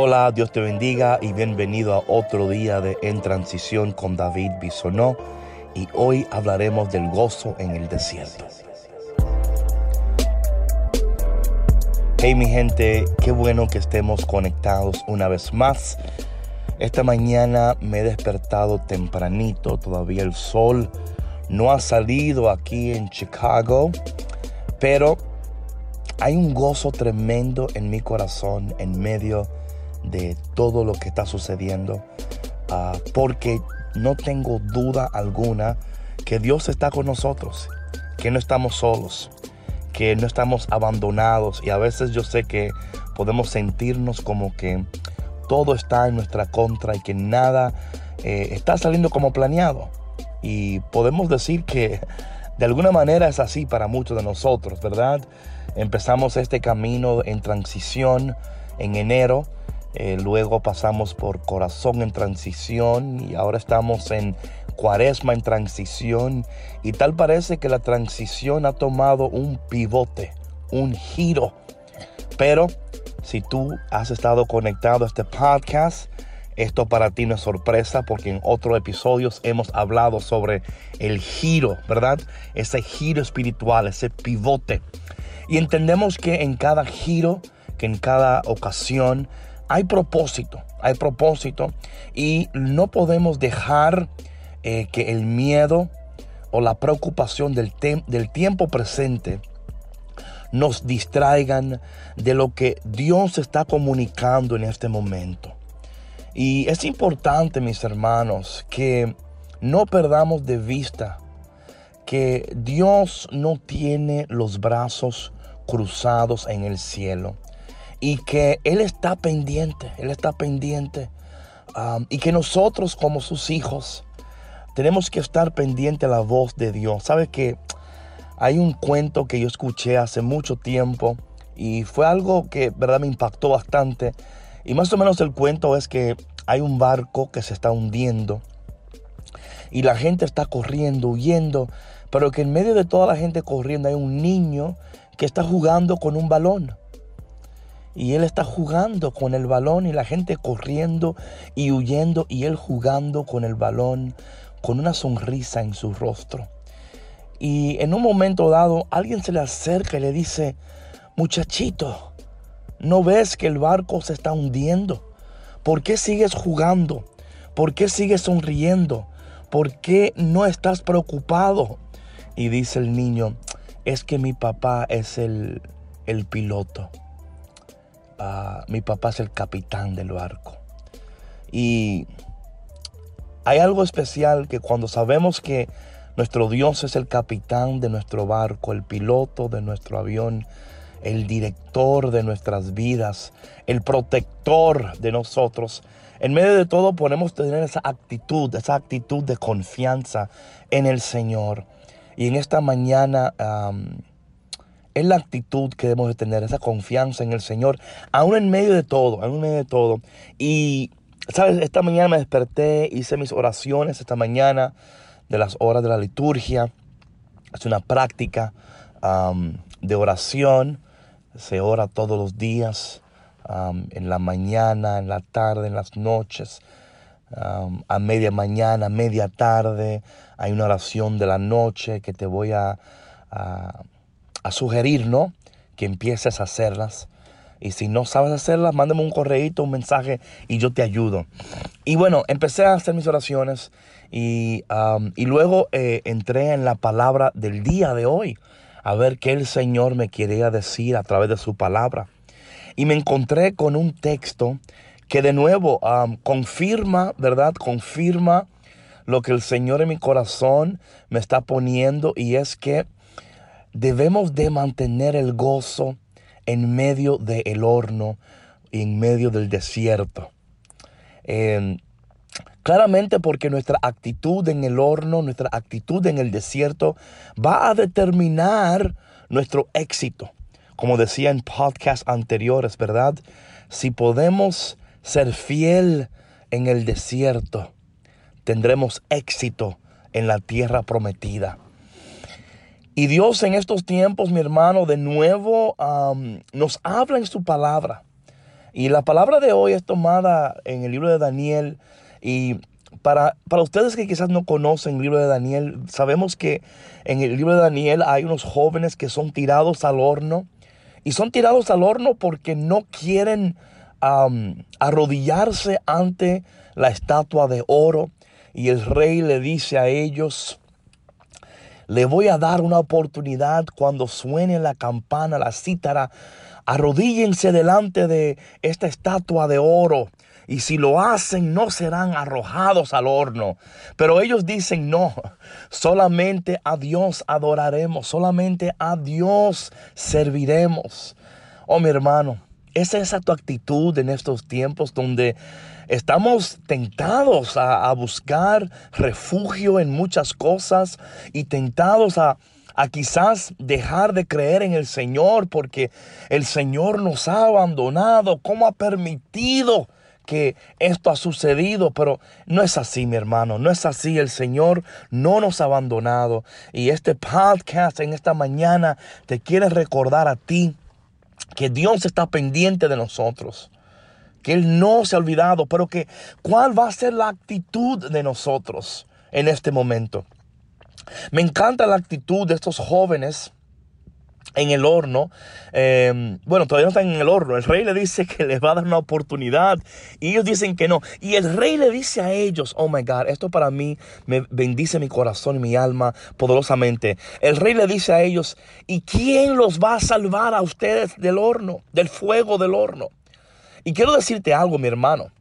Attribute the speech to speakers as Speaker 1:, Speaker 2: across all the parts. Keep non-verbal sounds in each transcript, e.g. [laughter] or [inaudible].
Speaker 1: Hola, Dios te bendiga y bienvenido a otro día de En Transición con David Bisonó. Y hoy hablaremos del gozo en el desierto. Hey mi gente, qué bueno que estemos conectados una vez más. Esta mañana me he despertado tempranito, todavía el sol no ha salido aquí en Chicago, pero hay un gozo tremendo en mi corazón en medio de todo lo que está sucediendo, ah, porque no tengo duda alguna que Dios está con nosotros, que no estamos solos, que no estamos abandonados y a veces yo sé que podemos sentirnos como que todo está en nuestra contra y que nada eh, está saliendo como planeado. Y podemos decir que de alguna manera es así para muchos de nosotros, ¿verdad? Empezamos este camino en transición en enero eh, luego pasamos por corazón en transición y ahora estamos en cuaresma en transición. Y tal parece que la transición ha tomado un pivote, un giro. Pero si tú has estado conectado a este podcast, esto para ti no es sorpresa porque en otros episodios hemos hablado sobre el giro, ¿verdad? Ese giro espiritual, ese pivote. Y entendemos que en cada giro, que en cada ocasión, hay propósito, hay propósito y no podemos dejar eh, que el miedo o la preocupación del, del tiempo presente nos distraigan de lo que Dios está comunicando en este momento. Y es importante, mis hermanos, que no perdamos de vista que Dios no tiene los brazos cruzados en el cielo y que Él está pendiente, Él está pendiente. Um, y que nosotros como sus hijos tenemos que estar pendiente a la voz de Dios. ¿Sabe que hay un cuento que yo escuché hace mucho tiempo y fue algo que verdad me impactó bastante? Y más o menos el cuento es que hay un barco que se está hundiendo y la gente está corriendo, huyendo, pero que en medio de toda la gente corriendo hay un niño que está jugando con un balón y él está jugando con el balón y la gente corriendo y huyendo y él jugando con el balón con una sonrisa en su rostro. Y en un momento dado alguien se le acerca y le dice, muchachito, ¿no ves que el barco se está hundiendo? ¿Por qué sigues jugando? ¿Por qué sigues sonriendo? ¿Por qué no estás preocupado? Y dice el niño, es que mi papá es el, el piloto mi papá es el capitán del barco. Y hay algo especial que cuando sabemos que nuestro Dios es el capitán de nuestro barco, el piloto de nuestro avión, el director de nuestras vidas, el protector de nosotros, en medio de todo podemos tener esa actitud, esa actitud de confianza en el Señor. Y en esta mañana es la actitud que debemos de tener, esa confianza en el Señor, aún en medio de todo, aún en medio de todo. Y, ¿sabes? Esta mañana me desperté, hice mis oraciones esta mañana de las horas de la liturgia. Es una práctica de oración. Se ora todos los días, en la mañana, en la tarde, en las noches. a media mañana, media tarde, hay una oración de la noche que te voy a a sugerir, ¿no? Que empieces a hacerlas. Y si no sabes hacerlas, mándame un correíto, un mensaje y yo te ayudo. Y bueno, empecé a hacer mis oraciones y, y luego eh, entré en la palabra del día de hoy, a ver qué el Señor me quería decir a través de su palabra. Y me encontré con un texto que de nuevo confirma, ¿verdad? Confirma lo que el Señor en mi corazón me está poniendo y es que debemos de mantener el gozo en medio del horno y en medio del desierto. Em, claramente porque nuestra actitud en el horno, nuestra actitud en el desierto va a determinar nuestro éxito. Como decía en podcasts anteriores, ¿verdad? Si podemos ser fiel en el desierto, tendremos éxito en la tierra prometida. Y Dios en estos tiempos, mi hermano, de nuevo nos habla en su palabra. Y la palabra de hoy es tomada en el libro de Daniel y para, para, ustedes que quizás no conocen el libro de Daniel, sabemos que en el libro de Daniel hay unos jóvenes que son tirados al horno. Y son tirados al horno porque no quieren arrodillarse ante la estatua de oro. Y el rey le dice a ellos, le voy a dar una oportunidad cuando suene la campana, la cítara. Arrodíllense delante de esta estatua de oro. Y si lo hacen, no serán arrojados al horno. Pero ellos dicen, no, solamente a Dios adoraremos, solamente a Dios serviremos. Oh, mi hermano, ¿es esa tu actitud en estos tiempos donde estamos tentados a, buscar refugio en muchas cosas y tentados a, a quizás dejar de creer en el Señor porque el Señor nos ha abandonado? ¿Cómo ha permitido que esto ha sucedido, pero no es así, mi hermano, no es así. El Señor no nos ha abandonado. Y este podcast en esta mañana te quiere recordar a ti que Dios está pendiente de nosotros. Que Él no se ha olvidado, pero que cuál va a ser la actitud de nosotros en este momento. Me encanta la actitud de estos jóvenes en el horno. Em, bueno, todavía no están en el horno. El rey le dice que les va a dar una oportunidad y ellos dicen que no. Y el rey le dice a ellos, oh my God, esto para mí me bendice mi corazón y mi alma poderosamente. El rey le dice a ellos, ¿y quién los va a salvar a ustedes del horno, del fuego del horno? Y quiero decirte algo, mi hermano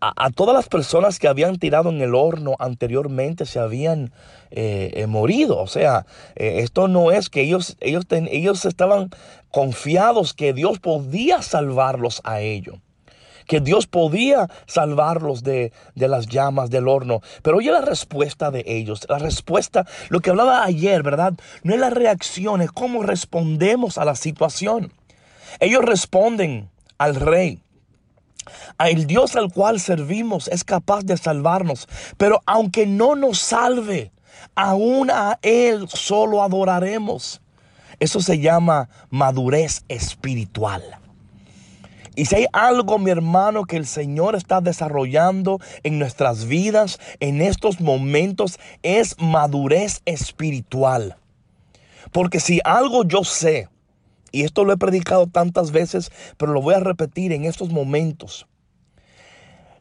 Speaker 1: a, todas las personas que habían tirado en el horno anteriormente se habían eh, eh, morido. O sea, eh, esto no es que ellos, ellos, ellos estaban confiados que Dios podía salvarlos a ellos que Dios podía salvarlos de, de, las llamas del horno. Pero oye la respuesta de ellos. La respuesta, lo que hablaba ayer, ¿verdad? No es la reacción, es cómo respondemos a la situación. Ellos responden al rey. El Dios al cual servimos es capaz de salvarnos, pero aunque no nos salve, aún a Él solo adoraremos. Eso se llama madurez espiritual. Y si hay algo, mi hermano, que el Señor está desarrollando en nuestras vidas en estos momentos, es madurez espiritual. Porque si algo yo sé, y esto lo he predicado tantas veces, pero lo voy a repetir en estos momentos.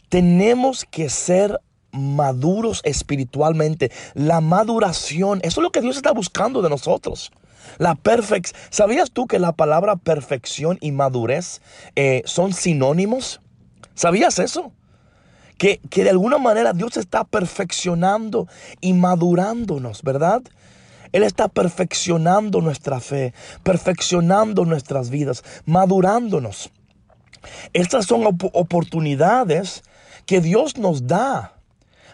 Speaker 1: Tenemos que ser maduros espiritualmente. La maduración, eso es lo que Dios está buscando de nosotros. La perfección. ¿Sabías tú que la palabra perfección y madurez eh, son sinónimos? ¿Sabías eso? Que, que de alguna manera Dios está perfeccionando y madurándonos, ¿verdad? Él está perfeccionando nuestra fe, perfeccionando nuestras vidas, madurándonos. Estas son oportunidades que Dios nos da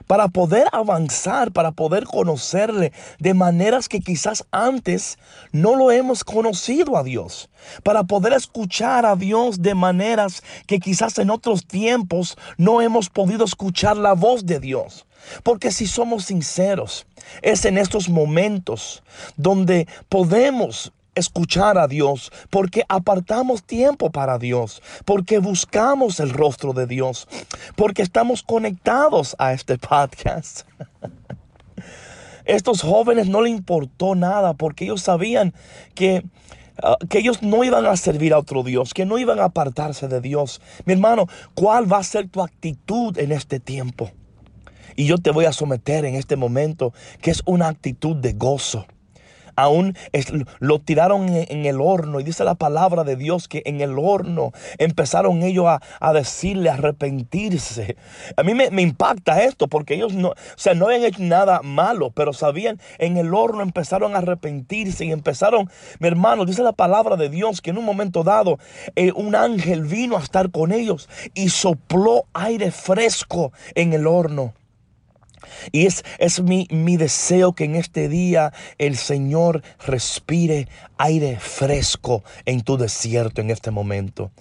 Speaker 1: para poder avanzar, para poder conocerle de maneras que quizás antes no lo hemos conocido a Dios, para poder escuchar a Dios de maneras que quizás en otros tiempos no hemos podido escuchar la voz de Dios. Porque si somos sinceros, es en estos momentos donde podemos escuchar a Dios, porque apartamos tiempo para Dios, porque buscamos el rostro de Dios, porque estamos conectados a este podcast. [laughs] Estos jóvenes no le importó nada porque ellos sabían que ah, que ellos no iban a servir a otro Dios, que no iban a apartarse de Dios. Mi hermano, ¿cuál va a ser tu actitud en este tiempo? Y yo te voy a someter en este momento, que es una actitud de gozo. Aún lo tiraron en, el horno y dice la palabra de Dios que en el horno empezaron ellos a, decirle arrepentirse. A mí me, impacta esto porque ellos no, o sea, no habían hecho nada malo, pero sabían, en el horno empezaron a arrepentirse y empezaron, mi hermano, dice la palabra de Dios que en un momento dado eh, un ángel vino a estar con ellos y sopló aire fresco en el horno. Y es, es mi, mi deseo que en este día el Señor respire aire fresco en tu desierto en este momento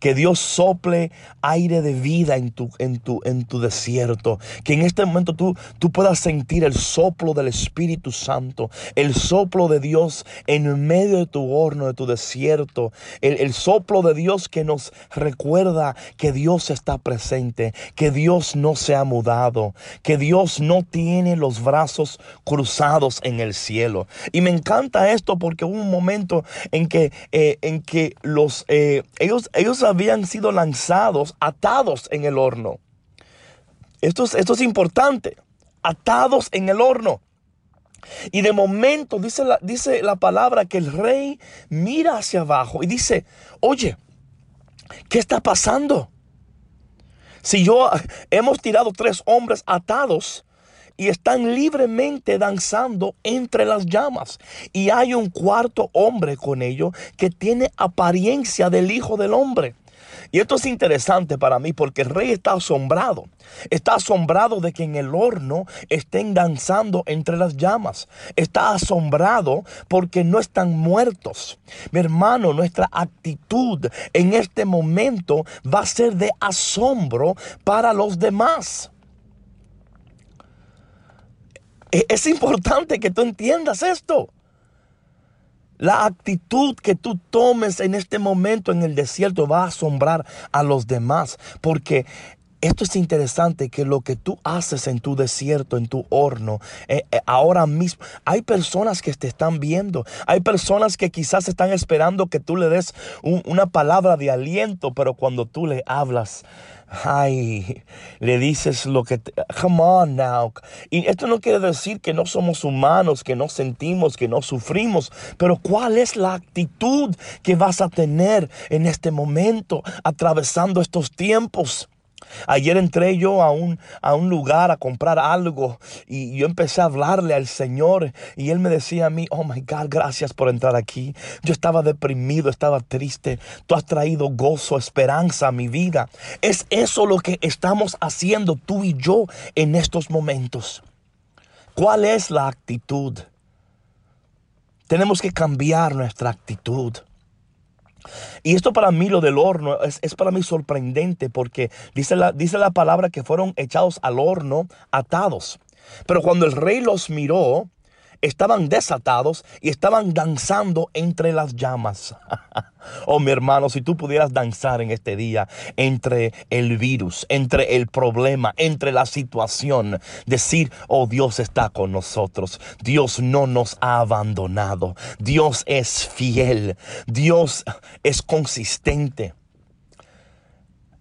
Speaker 1: que Dios sople aire de vida en tu, en tu, en tu desierto. Que en este momento tú, tú puedas sentir el soplo del Espíritu Santo, el soplo de Dios en medio de tu horno, de tu desierto. El, el soplo de Dios que nos recuerda que Dios está presente, que Dios no se ha mudado, que Dios no tiene los brazos cruzados en el cielo. Y me encanta esto porque hubo un momento en que, eh, en que los, eh, ellos, ellos habían sido lanzados, atados en el horno. Esto es, esto es importante, atados en el horno. Y de momento dice dice la palabra que el rey mira hacia abajo y dice, oye, ¿qué está pasando? Si yo hemos tirado tres hombres atados y están libremente danzando entre las llamas. Y hay un cuarto hombre con ellos que tiene apariencia del Hijo del Hombre. Y esto es interesante para mí porque el rey está asombrado. Está asombrado de que en el horno estén danzando entre las llamas. Está asombrado porque no están muertos. Mi hermano, nuestra actitud en este momento va a ser de asombro para los demás. Es importante que tú entiendas esto. La actitud que tú tomes en este momento en el desierto va a asombrar a los demás, porque esto es interesante que lo que tú haces en tu desierto, en tu horno, eh, eh, ahora mismo, hay personas que te están viendo, hay personas que quizás están esperando que tú le des una palabra de aliento, pero cuando tú le hablas, ay, le dices lo que, come on now. Y esto no quiere decir que no somos humanos, que no sentimos, que no sufrimos, pero ¿cuál es la actitud que vas a tener en este momento, atravesando estos tiempos? Ayer entré yo a un, a un lugar a comprar algo y yo empecé a hablarle al Señor y Él me decía a mí, oh my God, gracias por entrar aquí. Yo estaba deprimido, estaba triste. Tú has traído gozo, esperanza a mi vida. Es eso lo que estamos haciendo tú y yo en estos momentos. ¿Cuál es la actitud? Tenemos que cambiar nuestra actitud. Y esto para mí, lo del horno, es, para mí sorprendente porque dice la, dice la palabra que fueron echados al horno atados. Pero cuando el rey los miró, estaban desatados y estaban danzando entre las llamas. [laughs] oh, mi hermano, si tú pudieras danzar en este día entre el virus, entre el problema, entre la situación, decir, oh, Dios está con nosotros, Dios no nos ha abandonado, Dios es fiel, Dios es consistente.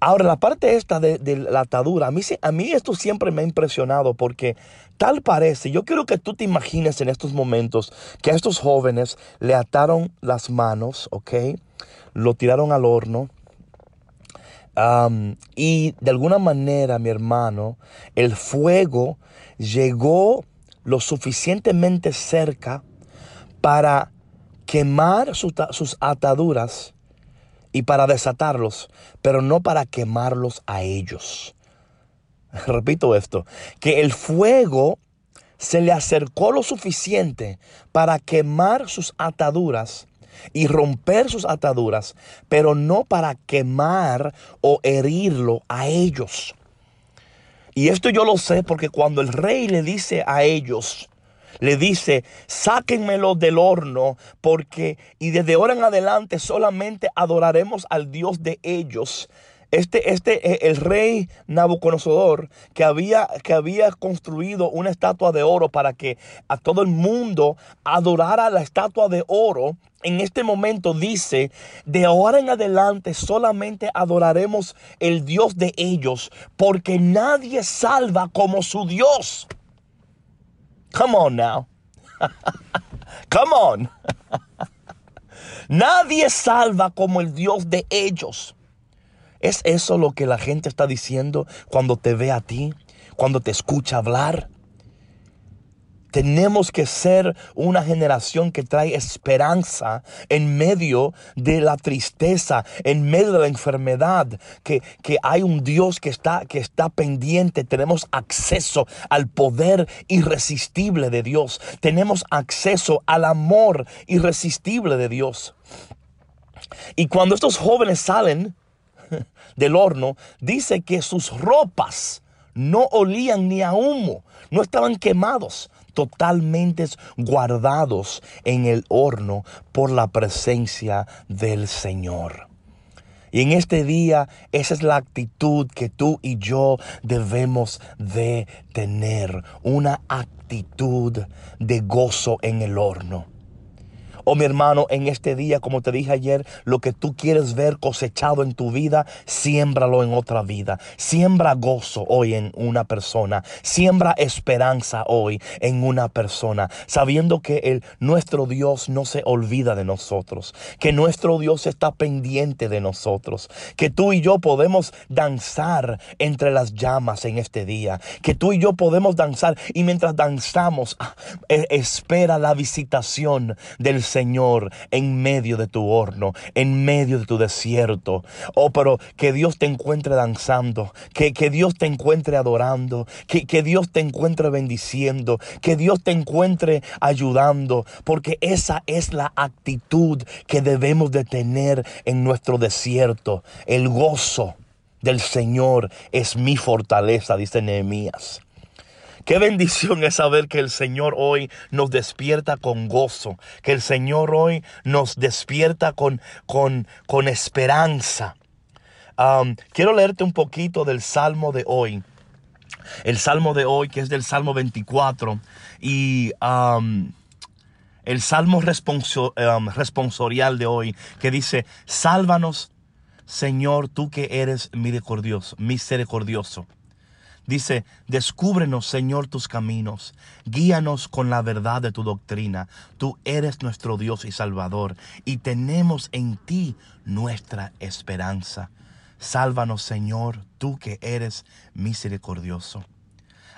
Speaker 1: Ahora, la parte esta de, la atadura, a mí, a mí esto siempre me ha impresionado porque tal parece, yo quiero que tú te imagines en estos momentos que a estos jóvenes le ataron las manos, ¿ok? Lo tiraron al horno. y de alguna manera, mi hermano, el fuego llegó lo suficientemente cerca para quemar sus ataduras y para desatarlos, pero no para quemarlos a ellos. [laughs] Repito esto, que el fuego se le acercó lo suficiente para quemar sus ataduras y romper sus ataduras, pero no para quemar o herirlo a ellos. Y esto yo lo sé porque cuando el rey le dice a ellos, le dice, sáquenmelo del horno, porque y desde ahora en adelante solamente adoraremos al Dios de ellos. Este, este, eh, el rey Nabucodonosor, que había, que había construido una estatua de oro para que a todo el mundo adorara la estatua de oro, en este momento dice, de ahora en adelante solamente adoraremos el Dios de ellos, porque nadie salva como su Dios. Come on now. [laughs] Come on. [laughs] Nadie salva como el Dios de ellos. ¿Es eso lo que la gente está diciendo cuando te ve a ti? Cuando te escucha hablar? Tenemos que ser una generación que trae esperanza en medio de la tristeza, en medio de la enfermedad, que, que hay un Dios que está, que está pendiente. Tenemos acceso al poder irresistible de Dios. Tenemos acceso al amor irresistible de Dios. Y cuando estos jóvenes salen, [laughs] del horno, dice que sus ropas no olían ni a humo, no estaban quemados, totalmente guardados en el horno por la presencia del Señor. Y en este día esa es la actitud que tú y yo debemos de tener, una actitud de gozo en el horno. Oh mi hermano, en este día, como te dije ayer, lo que tú quieres ver cosechado en tu vida, siémbralo en otra vida. Siembra gozo hoy en una persona. Siembra esperanza hoy en una persona. Sabiendo que el, nuestro Dios no se olvida de nosotros. Que nuestro Dios está pendiente de nosotros. Que tú y yo podemos danzar entre las llamas en este día. Que tú y yo podemos danzar y mientras danzamos, ah, e, espera la visitación del Señor Señor en medio de tu horno, en medio de tu desierto. Oh, pero que Dios te encuentre danzando, que, que Dios te encuentre adorando, que, que Dios te encuentre bendiciendo, que Dios te encuentre ayudando, porque esa es la actitud que debemos de tener en nuestro desierto, el gozo del Señor es mi fortaleza, dice Nehemías. Qué bendición es saber que el Señor hoy nos despierta con gozo, que el Señor hoy nos despierta con, con, con esperanza. quiero leerte un poquito del Salmo de hoy. El Salmo de hoy, que es del Salmo 24. Y el Salmo responsorial de hoy, que dice, sálvanos, Señor, tú que eres misericordioso, misericordioso. Dice, descúbrenos, Señor, tus caminos, guíanos con la verdad de tu doctrina. Tú eres nuestro Dios y Salvador, y tenemos en ti nuestra esperanza. Sálvanos, Señor, tú que eres misericordioso.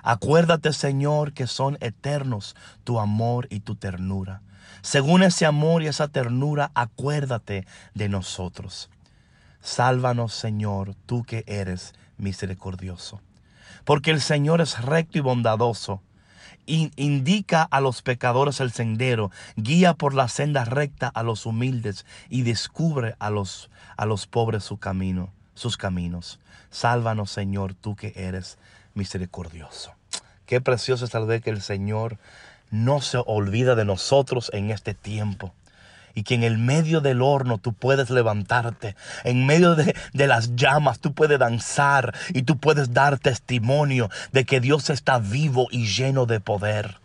Speaker 1: Acuérdate, Señor, que son eternos tu amor y tu ternura. Según ese amor y esa ternura, acuérdate de nosotros. Sálvanos, Señor, tú que eres misericordioso porque el Señor es recto y bondadoso. indica a los pecadores el sendero, guía por la senda recta a los humildes y descubre a los, a los pobres su camino, sus caminos. Sálvanos, Señor, tú que eres misericordioso. Qué precioso es saber que el Señor no se olvida de nosotros en este tiempo y que en el medio del horno tú puedes levantarte, en medio de, las llamas tú puedes danzar y tú puedes dar testimonio de que Dios está vivo y lleno de poder.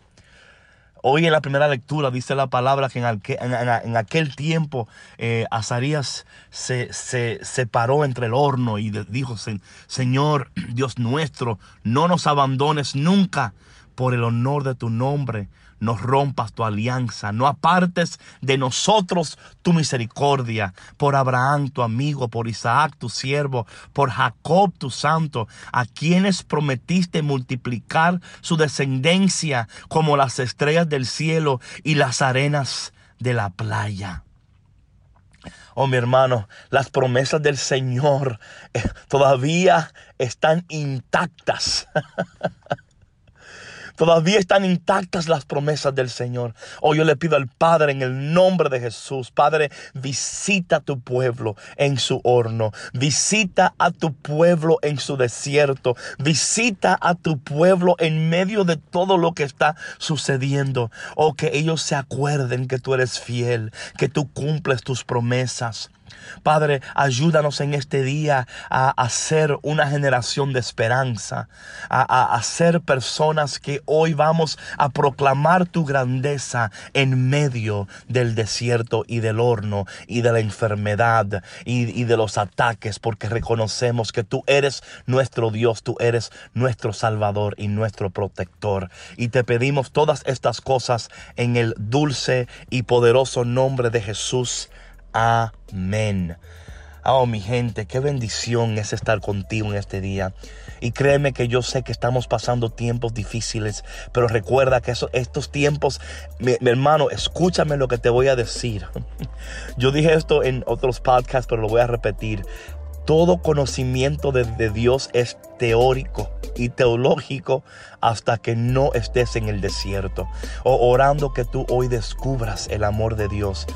Speaker 1: Hoy en la primera lectura dice la palabra que en, aquel, tiempo eh, Azarías se, se separó entre el horno y dijo, Señor Dios nuestro, no nos abandones nunca por el honor de tu nombre no rompas tu alianza, no apartes de nosotros tu misericordia, por Abraham tu amigo, por Isaac tu siervo, por Jacob tu santo, a quienes prometiste multiplicar su descendencia como las estrellas del cielo y las arenas de la playa. Oh, mi hermano, las promesas del Señor eh, todavía están intactas. [laughs] Todavía están intactas las promesas del Señor. Hoy yo le pido al Padre en el nombre de Jesús, Padre, visita a tu pueblo en su horno, visita a tu pueblo en su desierto, visita a tu pueblo en medio de todo lo que está sucediendo. Oh, que ellos se acuerden que tú eres fiel, que tú cumples tus promesas. Padre, ayúdanos en este día a, hacer una generación de esperanza, a, ser personas que hoy vamos a proclamar tu grandeza en medio del desierto y del horno y de la enfermedad y de los ataques, porque reconocemos que tú eres nuestro Dios, tú eres nuestro Salvador y nuestro protector. Y te pedimos todas estas cosas en el dulce y poderoso nombre de Jesús. Amén. Oh, mi gente, qué bendición es estar contigo en este día. Y créeme que yo sé que estamos pasando tiempos difíciles, pero recuerda que estos tiempos, mi, hermano, escúchame lo que te voy a decir. [laughs] Yo dije esto en otros podcasts, pero lo voy a repetir. Todo conocimiento de, de Dios es teórico y teológico hasta que no estés en el desierto o orando que tú hoy descubras el amor de Dios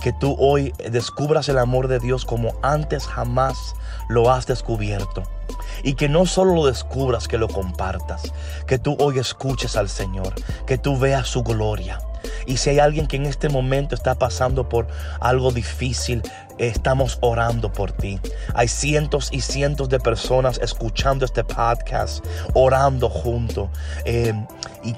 Speaker 1: que tú hoy descubras el amor de Dios como antes jamás lo has descubierto. Y que no solo lo descubras, que lo compartas. Que tú hoy escuches al Señor. Que tú veas su gloria. Y si hay alguien que en este momento está pasando por algo difícil, estamos orando por ti. Hay cientos y cientos de personas escuchando este podcast, orando junto. Eh,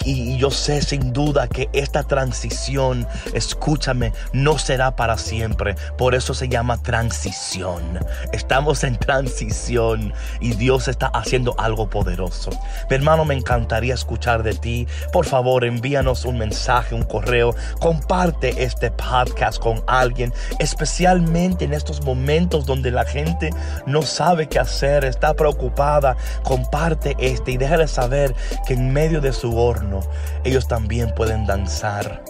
Speaker 1: y, yo sé sin duda que esta transición, escúchame, no será para siempre. Por eso se llama transición. Estamos en transición y Dios está haciendo algo poderoso. Mi hermano, me encantaría escuchar de ti. Por favor, envíanos un mensaje, un correo. Comparte este podcast con alguien, especialmente en estos momentos donde la gente no sabe qué hacer, está preocupada. Comparte este y déjale saber que en medio de su hora ellos también pueden danzar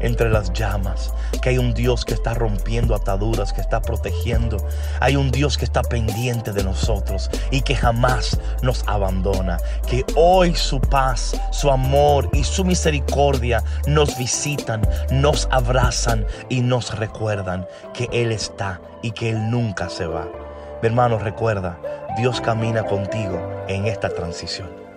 Speaker 1: entre las llamas, que hay un Dios que está rompiendo ataduras, que está protegiendo, hay un Dios que está pendiente de nosotros y que jamás nos abandona, que hoy su paz, su amor y su misericordia nos visitan, nos abrazan y nos recuerdan que Él está y que Él nunca se va. Mi hermano, recuerda, Dios camina contigo en esta transición.